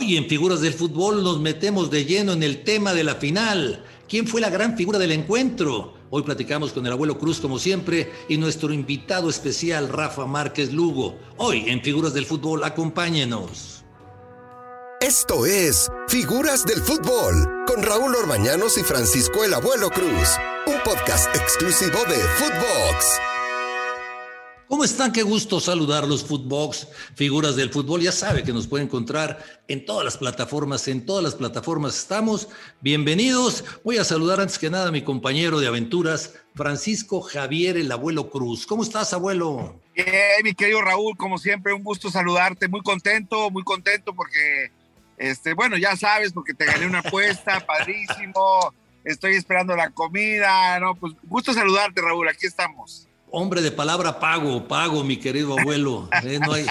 Hoy en Figuras del Fútbol nos metemos de lleno en el tema de la final. ¿Quién fue la gran figura del encuentro? Hoy platicamos con el abuelo Cruz como siempre y nuestro invitado especial Rafa Márquez Lugo. Hoy en Figuras del Fútbol, acompáñenos. Esto es Figuras del Fútbol con Raúl Orbañanos y Francisco el Abuelo Cruz, un podcast exclusivo de Footbox. ¿Cómo están? Qué gusto saludarlos, Footbox, figuras del fútbol. Ya sabe que nos puede encontrar en todas las plataformas, en todas las plataformas estamos. Bienvenidos. Voy a saludar antes que nada a mi compañero de aventuras, Francisco Javier, el abuelo Cruz. ¿Cómo estás, abuelo? Bien, mi querido Raúl, como siempre, un gusto saludarte. Muy contento, muy contento porque, este, bueno, ya sabes, porque te gané una apuesta, padrísimo. Estoy esperando la comida, ¿no? Pues gusto saludarte, Raúl. Aquí estamos. Hombre de palabra pago, pago, mi querido abuelo. Eh, no, hay,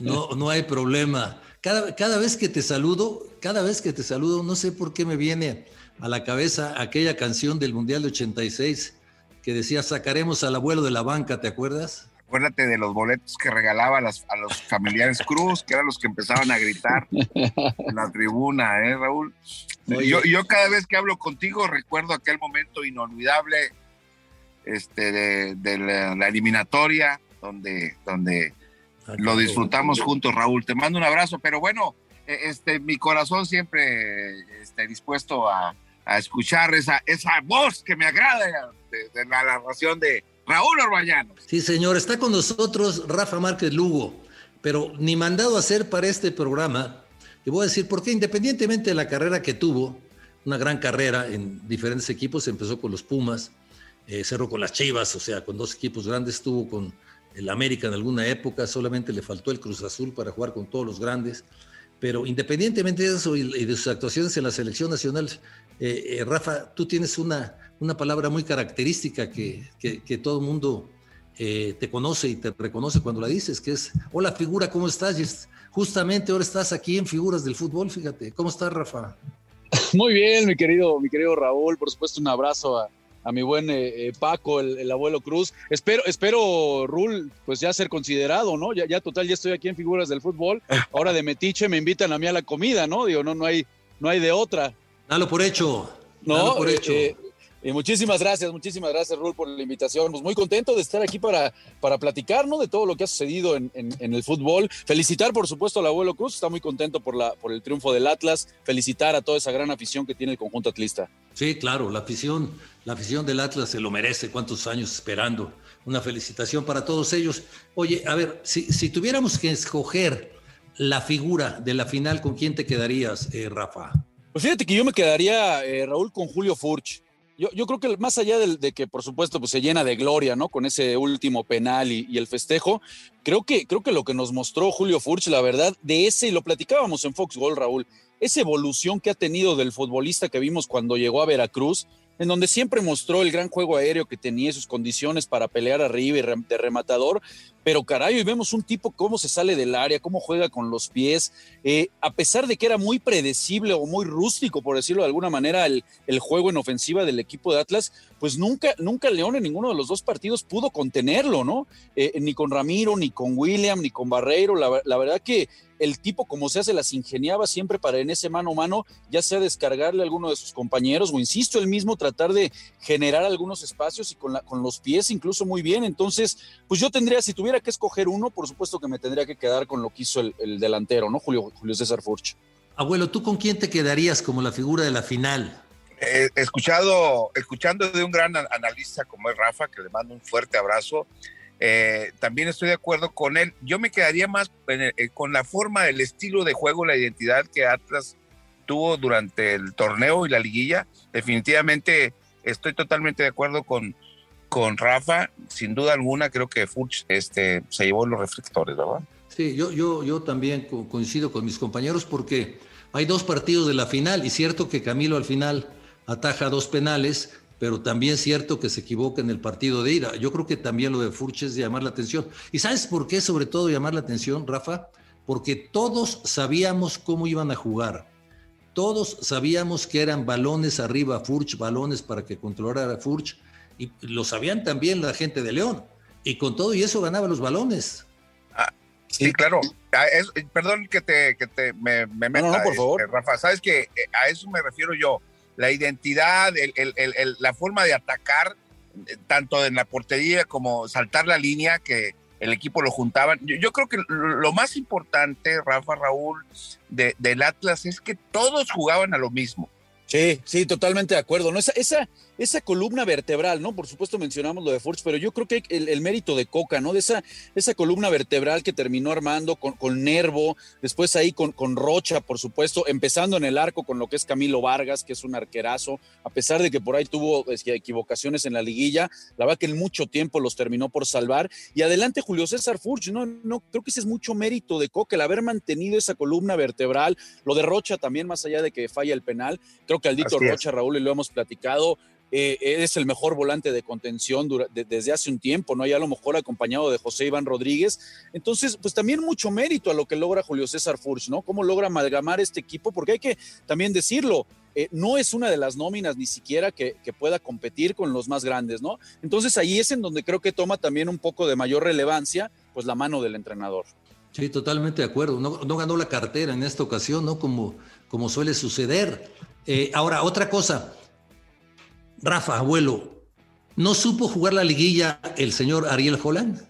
no, no, hay problema. Cada, cada vez que te saludo, cada vez que te saludo, no sé por qué me viene a la cabeza aquella canción del Mundial de 86 que decía, sacaremos al abuelo de la banca, ¿te acuerdas? Acuérdate de los boletos que regalaba a, los familiares Cruz, que eran los que empezaban a gritar en la tribuna, ¿eh, Raúl? Yo, yo cada vez que hablo contigo recuerdo aquel momento inolvidable este, de, la, eliminatoria, donde, donde ah, lo disfrutamos juntos, Raúl. Te mando un abrazo, pero bueno, e, este, mi corazón siempre está dispuesto a, escuchar esa, esa voz que me agrada de, la narración de Raúl Orbañano. Sí, señor, está con nosotros Rafa Márquez Lugo, pero ni mandado a hacer para este programa. Y voy a decir, porque independientemente de la carrera que tuvo, una gran carrera en diferentes equipos, empezó con los Pumas, eh, cerró con las Chivas, o sea, con dos equipos grandes, estuvo con el América en alguna época, solamente le faltó el Cruz Azul para jugar con todos los grandes. Pero independientemente de eso y, de sus actuaciones en la selección nacional, eh, eh, Rafa, tú tienes una, una palabra muy característica que, que, todo el mundo te conoce y te reconoce cuando la dices, que es, hola figura, ¿cómo estás? justamente ahora estás aquí en Figuras del Fútbol, fíjate. ¿Cómo estás, Rafa? Muy bien, mi querido, mi querido Raúl, por supuesto un abrazo a, a mi buen eh, eh, Paco, el, abuelo Cruz. Espero, espero, Rul, pues ya ser considerado, ¿no? Ya, ya total, ya estoy aquí en figuras del fútbol. Ahora de metiche me invitan a mí a la comida, ¿no? Digo, no, no hay, no hay de otra. Dalo por hecho. No, por hecho. Eh, y muchísimas gracias, muchísimas gracias, Rul, por la invitación. Pues muy contento de estar aquí para, para platicar, ¿no? De todo lo que ha sucedido en, el fútbol. Felicitar, por supuesto, al abuelo Cruz, está muy contento por, la, por el triunfo del Atlas. Felicitar a toda esa gran afición que tiene el conjunto atlista. Sí, claro, la afición, la afición del Atlas se lo merece, cuántos años esperando. Una felicitación para todos ellos. Oye, a ver, si, tuviéramos que escoger la figura de la final, ¿con quién te quedarías, eh, Rafa? Pues fíjate que yo me quedaría, eh, Raúl, con Julio Furch. Yo, creo que más allá de, que, por supuesto, pues se llena de gloria, ¿no? Con ese último penal y, el festejo, creo que, creo que lo que nos mostró Julio Furch, la verdad, de ese, y lo platicábamos en Fox Gol, Raúl, esa evolución que ha tenido del futbolista que vimos cuando llegó a Veracruz, en donde siempre mostró el gran juego aéreo que tenía sus condiciones para pelear arriba y de rematador, pero caray, y vemos un tipo cómo se sale del área, cómo juega con los pies, eh, a pesar de que era muy predecible o muy rústico, por decirlo de alguna manera, el, juego en ofensiva del equipo de Atlas, pues nunca, nunca León en ninguno de los dos partidos pudo contenerlo, ¿no? Eh, ni con Ramiro, ni con William, ni con Barreiro, la, la verdad que el tipo como sea se las ingeniaba siempre para en ese mano a mano, ya sea descargarle a alguno de sus compañeros o insisto, él mismo tratar de generar algunos espacios y con, la, con los pies incluso muy bien. Entonces, pues yo tendría, si tuviera que escoger uno, por supuesto que me tendría que quedar con lo que hizo el, delantero, ¿no? Julio, Julio César Furch. Abuelo, ¿tú con quién te quedarías como la figura de la final? Eh, escuchado, escuchando de un gran analista como es Rafa, que le mando un fuerte abrazo, eh, también estoy de acuerdo con él. Yo me quedaría más eh, con la forma, el estilo de juego, la identidad que Atlas tuvo durante el torneo y la liguilla. Definitivamente estoy totalmente de acuerdo con, con Rafa. Sin duda alguna, creo que Fuchs este, se llevó los reflectores, ¿verdad? Sí, yo, yo, yo también coincido con mis compañeros porque hay dos partidos de la final y cierto que Camilo al final ataja dos penales, pero también cierto que se equivoca en el partido de ira. Yo creo que también lo de Furch es llamar la atención. ¿Y sabes por qué sobre todo llamar la atención, Rafa? Porque todos sabíamos cómo iban a jugar. Todos sabíamos que eran balones arriba Furch, balones para que controlara Furch, y lo sabían también la gente de León. Y con todo y eso ganaba los balones. Ah, Sí, claro. Perdón que te, que te me, me meta, no, no, por favor. Este, Rafa. Sabes que eh, a eso me refiero yo. La identidad, el, el, el, la forma de atacar, eh, tanto en la portería como saltar la línea, que el equipo lo juntaban. Yo, creo que lo más importante, Rafa, Raúl, de, del Atlas es que todos jugaban a lo mismo. Sí, sí, totalmente de acuerdo. ¿no? Esa, esa, esa columna vertebral, ¿no? Por supuesto mencionamos lo de Furch, pero yo creo que el, el mérito de Coca, ¿no? De esa, esa columna vertebral que terminó armando con, con Nervo, después ahí con, con Rocha, por supuesto, empezando en el arco con lo que es Camilo Vargas, que es un arquerazo, a pesar de que por ahí tuvo equivocaciones en la liguilla, la verdad que en mucho tiempo los terminó por salvar. Y adelante Julio César Furch, no, no, creo que ese es mucho mérito de Coca, el haber mantenido esa columna vertebral, lo de Rocha también, más allá de que falla el penal, creo que Aldito Rocha, Raúl, y lo hemos platicado, eh, es el mejor volante de contención desde hace un tiempo, ¿no? Ya a lo mejor acompañado de José Iván Rodríguez. Entonces, pues también mucho mérito a lo que logra Julio César Furch, ¿no? Cómo logra amalgamar este equipo, porque hay que también decirlo, eh, no es una de las nóminas ni siquiera que, pueda competir con los más grandes, ¿no? Entonces ahí es en donde creo que toma también un poco de mayor relevancia, pues la mano del entrenador. Sí, totalmente de acuerdo. No, ganó la cartera en esta ocasión, ¿no? Como, como suele suceder. Eh, ahora, otra cosa, Rafa, abuelo, ¿no supo jugar la liguilla el señor Ariel Holland?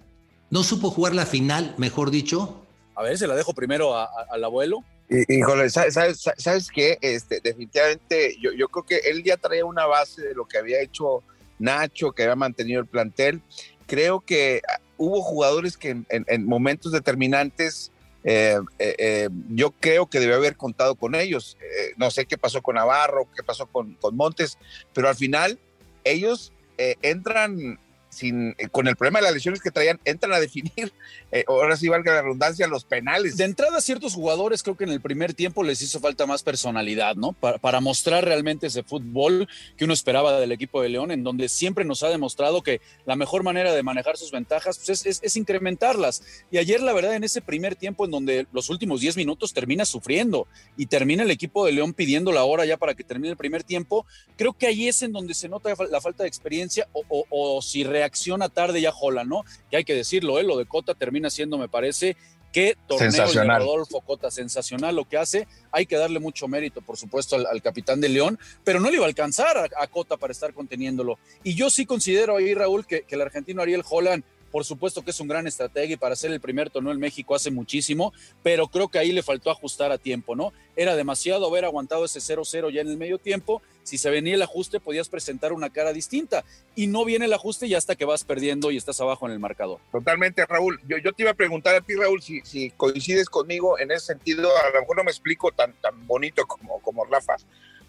¿No supo jugar la final, mejor dicho? A ver, se la dejo primero al abuelo. Híjole, ¿sabes, sabes, qué? Este, definitivamente, yo, yo creo que él ya traía una base de lo que había hecho Nacho, que había mantenido el plantel. Creo que ah, hubo jugadores que en, momentos determinantes eh, eh, eh, yo creo que debe haber contado con ellos. no sé qué pasó con Navarro, qué pasó con, con Montes, pero al final ellos entran sin, eh, con el problema de las lesiones que traían, entran a definir, eh, ahora sí valga la redundancia, los penales. De entrada, ciertos jugadores creo que en el primer tiempo les hizo falta más personalidad, ¿no? Para, para, mostrar realmente ese fútbol que uno esperaba del equipo de León, en donde siempre nos ha demostrado que la mejor manera de manejar sus ventajas pues es, es, incrementarlas. Y ayer, la verdad, en ese primer tiempo en donde los últimos 10 minutos termina sufriendo y termina el equipo de León pidiendo la hora ya para que termine el primer tiempo, creo que ahí es en donde se nota la falta de experiencia o, o, o si realmente reacciona tarde ya Jola, ¿no? Que hay que decirlo, ¿eh? lo de Cota termina siendo, me parece, que torneo de Rodolfo Cota, sensacional lo que hace. Hay que darle mucho mérito, por supuesto, al, capitán de León, pero no le iba a alcanzar a, Cota para estar conteniéndolo. Y yo sí considero ahí, Raúl, que, que el argentino Ariel Holland por supuesto que es un gran estratega y para ser el primer torneo en México hace muchísimo, pero creo que ahí le faltó ajustar a tiempo, ¿no? Era demasiado haber aguantado ese 0-0 ya en el medio tiempo. Si se venía el ajuste, podías presentar una cara distinta. Y no viene el ajuste y hasta que vas perdiendo y estás abajo en el marcador. Totalmente, Raúl. Yo, yo te iba a preguntar a ti, Raúl, si, si coincides conmigo en ese sentido. A lo mejor no me explico tan, tan bonito como, como Rafa,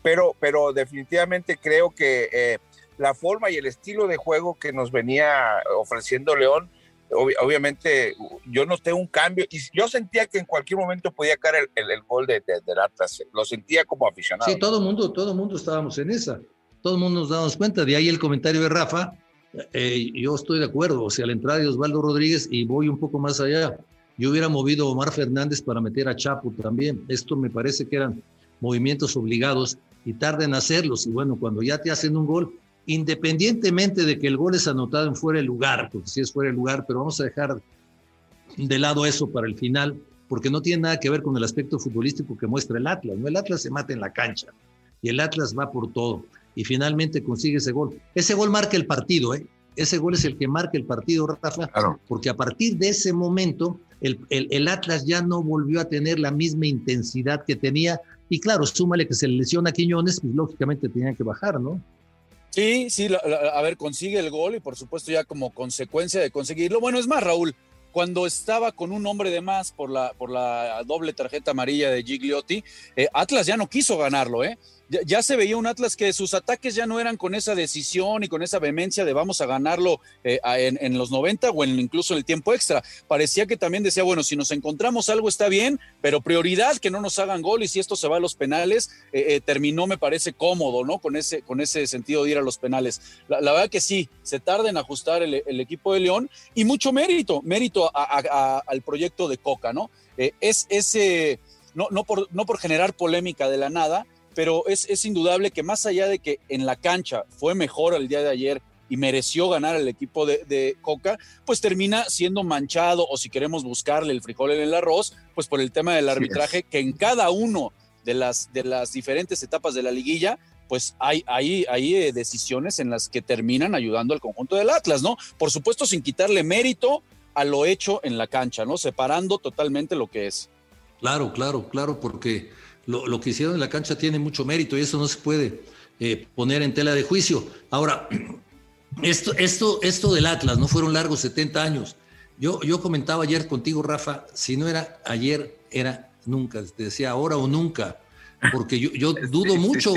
pero, pero definitivamente creo que. Eh, la forma y el estilo de juego que nos venía ofreciendo León, obviamente yo noté un cambio y yo sentía que en cualquier momento podía caer el, el, gol de, de, del Atlas, lo sentía como aficionado. Sí, todo el mundo, todo el mundo estábamos en esa, todo el mundo nos dábamos cuenta, de ahí el comentario de Rafa, eh, yo estoy de acuerdo, o sea, la entrada de Osvaldo Rodríguez y voy un poco más allá, yo hubiera movido a Omar Fernández para meter a Chapo también, esto me parece que eran movimientos obligados y tarden en hacerlos. Y bueno, cuando ya te hacen un gol, independientemente de que el gol es anotado en fuera de lugar, porque sí es fuera de lugar, pero vamos a dejar de lado eso para el final, porque no tiene nada que ver con el aspecto futbolístico que muestra el Atlas. ¿no? El Atlas se mata en la cancha y el Atlas va por todo y finalmente consigue ese gol. Ese gol marca el partido, ¿eh? Ese gol es el que marca el partido, Rafa, porque a partir de ese momento el, el, Atlas ya no volvió a tener la misma intensidad que tenía. Y claro, súmale que se lesiona a Quiñones, pues lógicamente tenía que bajar, ¿no? Sí, sí, a ver, consigue el gol y por supuesto ya como consecuencia de conseguirlo. Bueno, es más, Raúl, cuando estaba con un hombre de más por la, por la doble tarjeta amarilla de Gigliotti, eh, Atlas ya no quiso ganarlo, ¿eh? Ya, se veía un Atlas que sus ataques ya no eran con esa decisión y con esa vehemencia de vamos a ganarlo eh, en, los 90 o en, incluso en el tiempo extra. Parecía que también decía, bueno, si nos encontramos algo está bien, pero prioridad que no nos hagan gol y si esto se va a los penales, eh, eh, terminó me parece cómodo, ¿no? Con ese, con ese sentido de ir a los penales. La, verdad que sí, se tarda en ajustar el, equipo de León y mucho mérito, mérito al proyecto de Coca, ¿no? es ese... No, no, por, no por generar polémica de la nada, pero es, indudable que más allá de que en la cancha fue mejor el día de ayer y mereció ganar el equipo de, Coca, pues termina siendo manchado o si queremos buscarle el frijol en el arroz, pues por el tema del arbitraje que en cada uno de las, de las diferentes etapas de la liguilla pues hay, hay, hay eh, decisiones en las que terminan ayudando al conjunto del Atlas, ¿no? Por supuesto, sin quitarle mérito a lo hecho en la cancha, ¿no? Separando totalmente lo que es. Claro, claro, claro, porque lo, que hicieron en la cancha tiene mucho mérito y eso no se puede eh, poner en tela de juicio. Ahora, esto, esto, esto del Atlas, no fueron largos 70 años. Yo, yo comentaba ayer contigo, Rafa, si no era ayer, era nunca. Te decía ahora o nunca, porque yo, yo dudo mucho,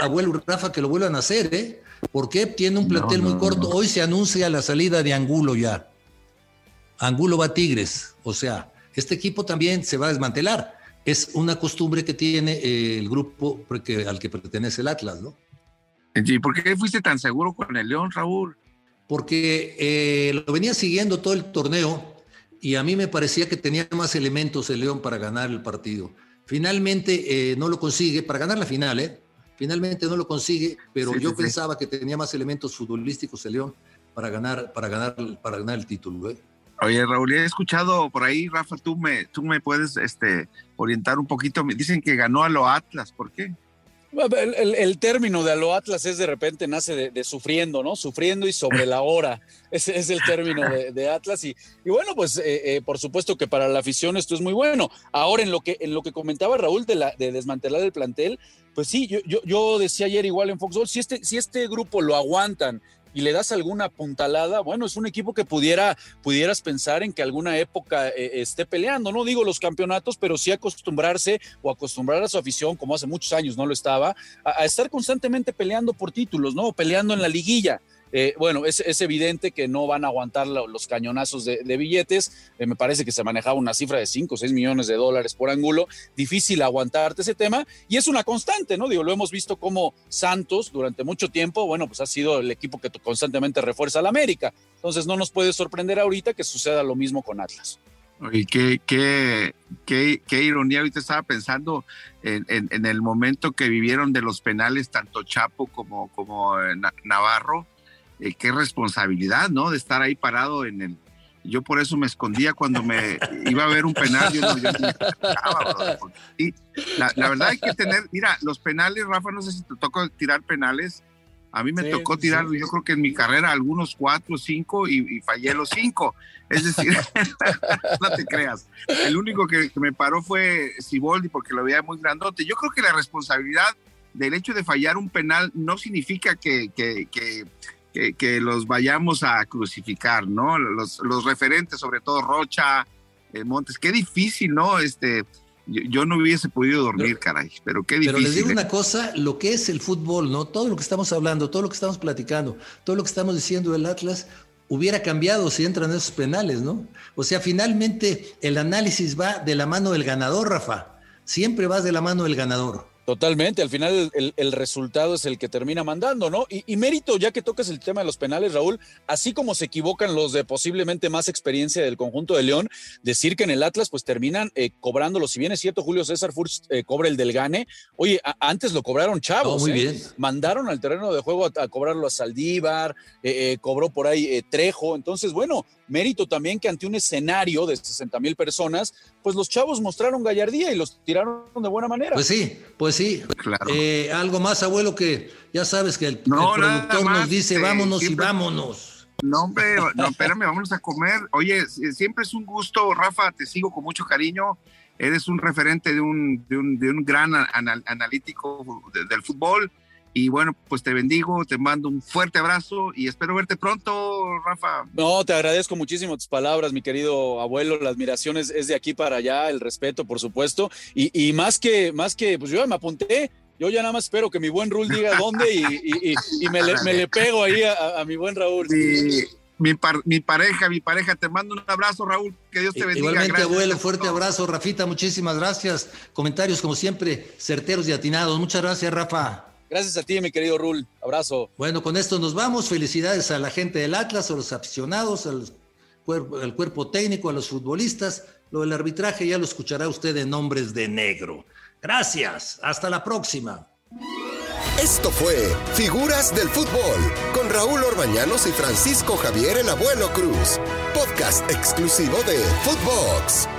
abuelo Rafa, que lo vuelvan a hacer, ¿eh? Porque tiene un plantel muy corto. Hoy se anuncia la salida de Angulo ya. Angulo va a Tigres. O sea, este equipo también se va a desmantelar. Es una costumbre que tiene eh, el grupo al que pertenece el Atlas, ¿no? ¿Y por qué fuiste tan seguro con el León, Raúl? Porque eh, lo venía siguiendo todo el torneo y a mí me parecía que tenía más elementos el León para ganar el partido. Finalmente eh, no lo consigue, para ganar la final, ¿eh? Finalmente no lo consigue, pero yo pensaba que tenía más elementos futbolísticos el León para ganar, para ganar, para ganar el título. ¿eh? Oye, Raúl, he escuchado por ahí, Rafa, tú me, tú me puedes este, orientar un poquito. Me dicen que ganó a lo Atlas, ¿por qué? El, término de a lo Atlas es de repente nace de, sufriendo, ¿no? Sufriendo y sobre la hora. Ese es el término de, Atlas. Y, y, bueno, pues eh, eh, por supuesto que para la afición esto es muy bueno. Ahora, en lo que, en lo que comentaba Raúl de, la, de desmantelar el plantel, pues sí, yo, yo, yo decía ayer igual en Fox si este, si este grupo lo aguantan y le das alguna puntalada, bueno, es un equipo que pudiera, pudieras pensar en que alguna época eh, esté peleando, no digo los campeonatos, pero sí acostumbrarse o acostumbrar a su afición, como hace muchos años no lo estaba, a, a estar constantemente peleando por títulos, ¿no? Peleando en la liguilla. Eh, bueno, es, evidente que no van a aguantar los cañonazos de, billetes. Eh, me parece que se manejaba una cifra de 5 o 6 millones de dólares por ángulo. Difícil aguantarte ese tema. Y es una constante, ¿no? Digo, lo hemos visto como Santos durante mucho tiempo, bueno, pues ha sido el equipo que constantemente refuerza a la América. Entonces no nos puede sorprender ahorita que suceda lo mismo con Atlas. Y qué, qué, qué, ironía, ahorita estaba pensando en, en, el momento que vivieron de los penales, tanto Chapo como, como eh, Navarro, eh, qué responsabilidad, ¿no? De estar ahí parado en el... Yo por eso me escondía cuando me iba a ver un penal. Yo, no, yo y la, verdad hay que tener, mira, los penales, Rafa, no sé si te tocó tirar penales. A mí me tocó tirar, yo creo que en mi carrera algunos cuatro, cinco y, fallé los cinco. Es decir, no te creas. El único que, me paró fue Siboldi porque lo veía muy grandote. Yo creo que la responsabilidad del hecho de fallar un penal no significa que, que, que que, los vayamos a crucificar, ¿no? Los, los referentes, sobre todo Rocha, eh, Montes, qué difícil, ¿no? Este, yo, no hubiese podido dormir, caray, pero qué difícil. Pero les digo ¿eh? una cosa, lo que es el fútbol, ¿no? Todo lo que estamos hablando, todo lo que estamos platicando, todo lo que estamos diciendo del Atlas, hubiera cambiado si entran esos penales, ¿no? O sea, finalmente el análisis va de la mano del ganador, Rafa. Siempre vas de la mano del ganador. Totalmente, al final el, resultado es el que termina mandando, ¿no? Y, mérito, ya que tocas el tema de los penales, Raúl, así como se equivocan los de posiblemente más experiencia del conjunto de León, decir que en el Atlas pues terminan eh, cobrándolo, si bien es cierto, Julio César Furch eh, cobra el del Gane, oye, antes lo cobraron chavos, muy ¿eh? bien. mandaron al terreno de juego a, cobrarlo a Saldívar, cobró por ahí Trejo, entonces bueno, mérito también que ante un escenario de 60 mil personas, pues los chavos mostraron gallardía y los tiraron de buena manera. Pues sí, pues sí. Claro. Eh, algo más, abuelo, que ya sabes que el, productor nos dice eh, vámonos y vámonos. No, hombre, no, espérame, vámonos a comer. Oye, siempre es un gusto, Rafa, te sigo con mucho cariño. Eres un referente de un, de un, de un gran analítico del fútbol y bueno, pues te bendigo, te mando un fuerte abrazo y espero verte pronto, Rafa. No, te agradezco muchísimo tus palabras, mi querido abuelo. La admiración es, de aquí para allá, el respeto, por supuesto. Y, más que, más que, pues yo ya me apunté. Yo ya nada más espero que mi buen Raúl diga dónde y, me, le, pego ahí a, mi buen Raúl. Mi, mi, pareja, mi pareja, te mando un abrazo, Raúl, que Dios te bendiga. Igualmente, abuelo, fuerte abrazo, Rafita, muchísimas gracias. Comentarios, como siempre, certeros y atinados. Muchas gracias, Rafa. Gracias a ti, mi querido Rul. Abrazo. Bueno, con esto nos vamos. Felicidades a la gente del Atlas, a los aficionados, al cuerpo, al cuerpo técnico, a los futbolistas. Lo del arbitraje ya lo escuchará usted en Nombres de Negro. Gracias. Hasta la próxima. Esto fue Figuras del Fútbol con Raúl Orbañanos y Francisco Javier el Abuelo Cruz. Podcast exclusivo de Footbox.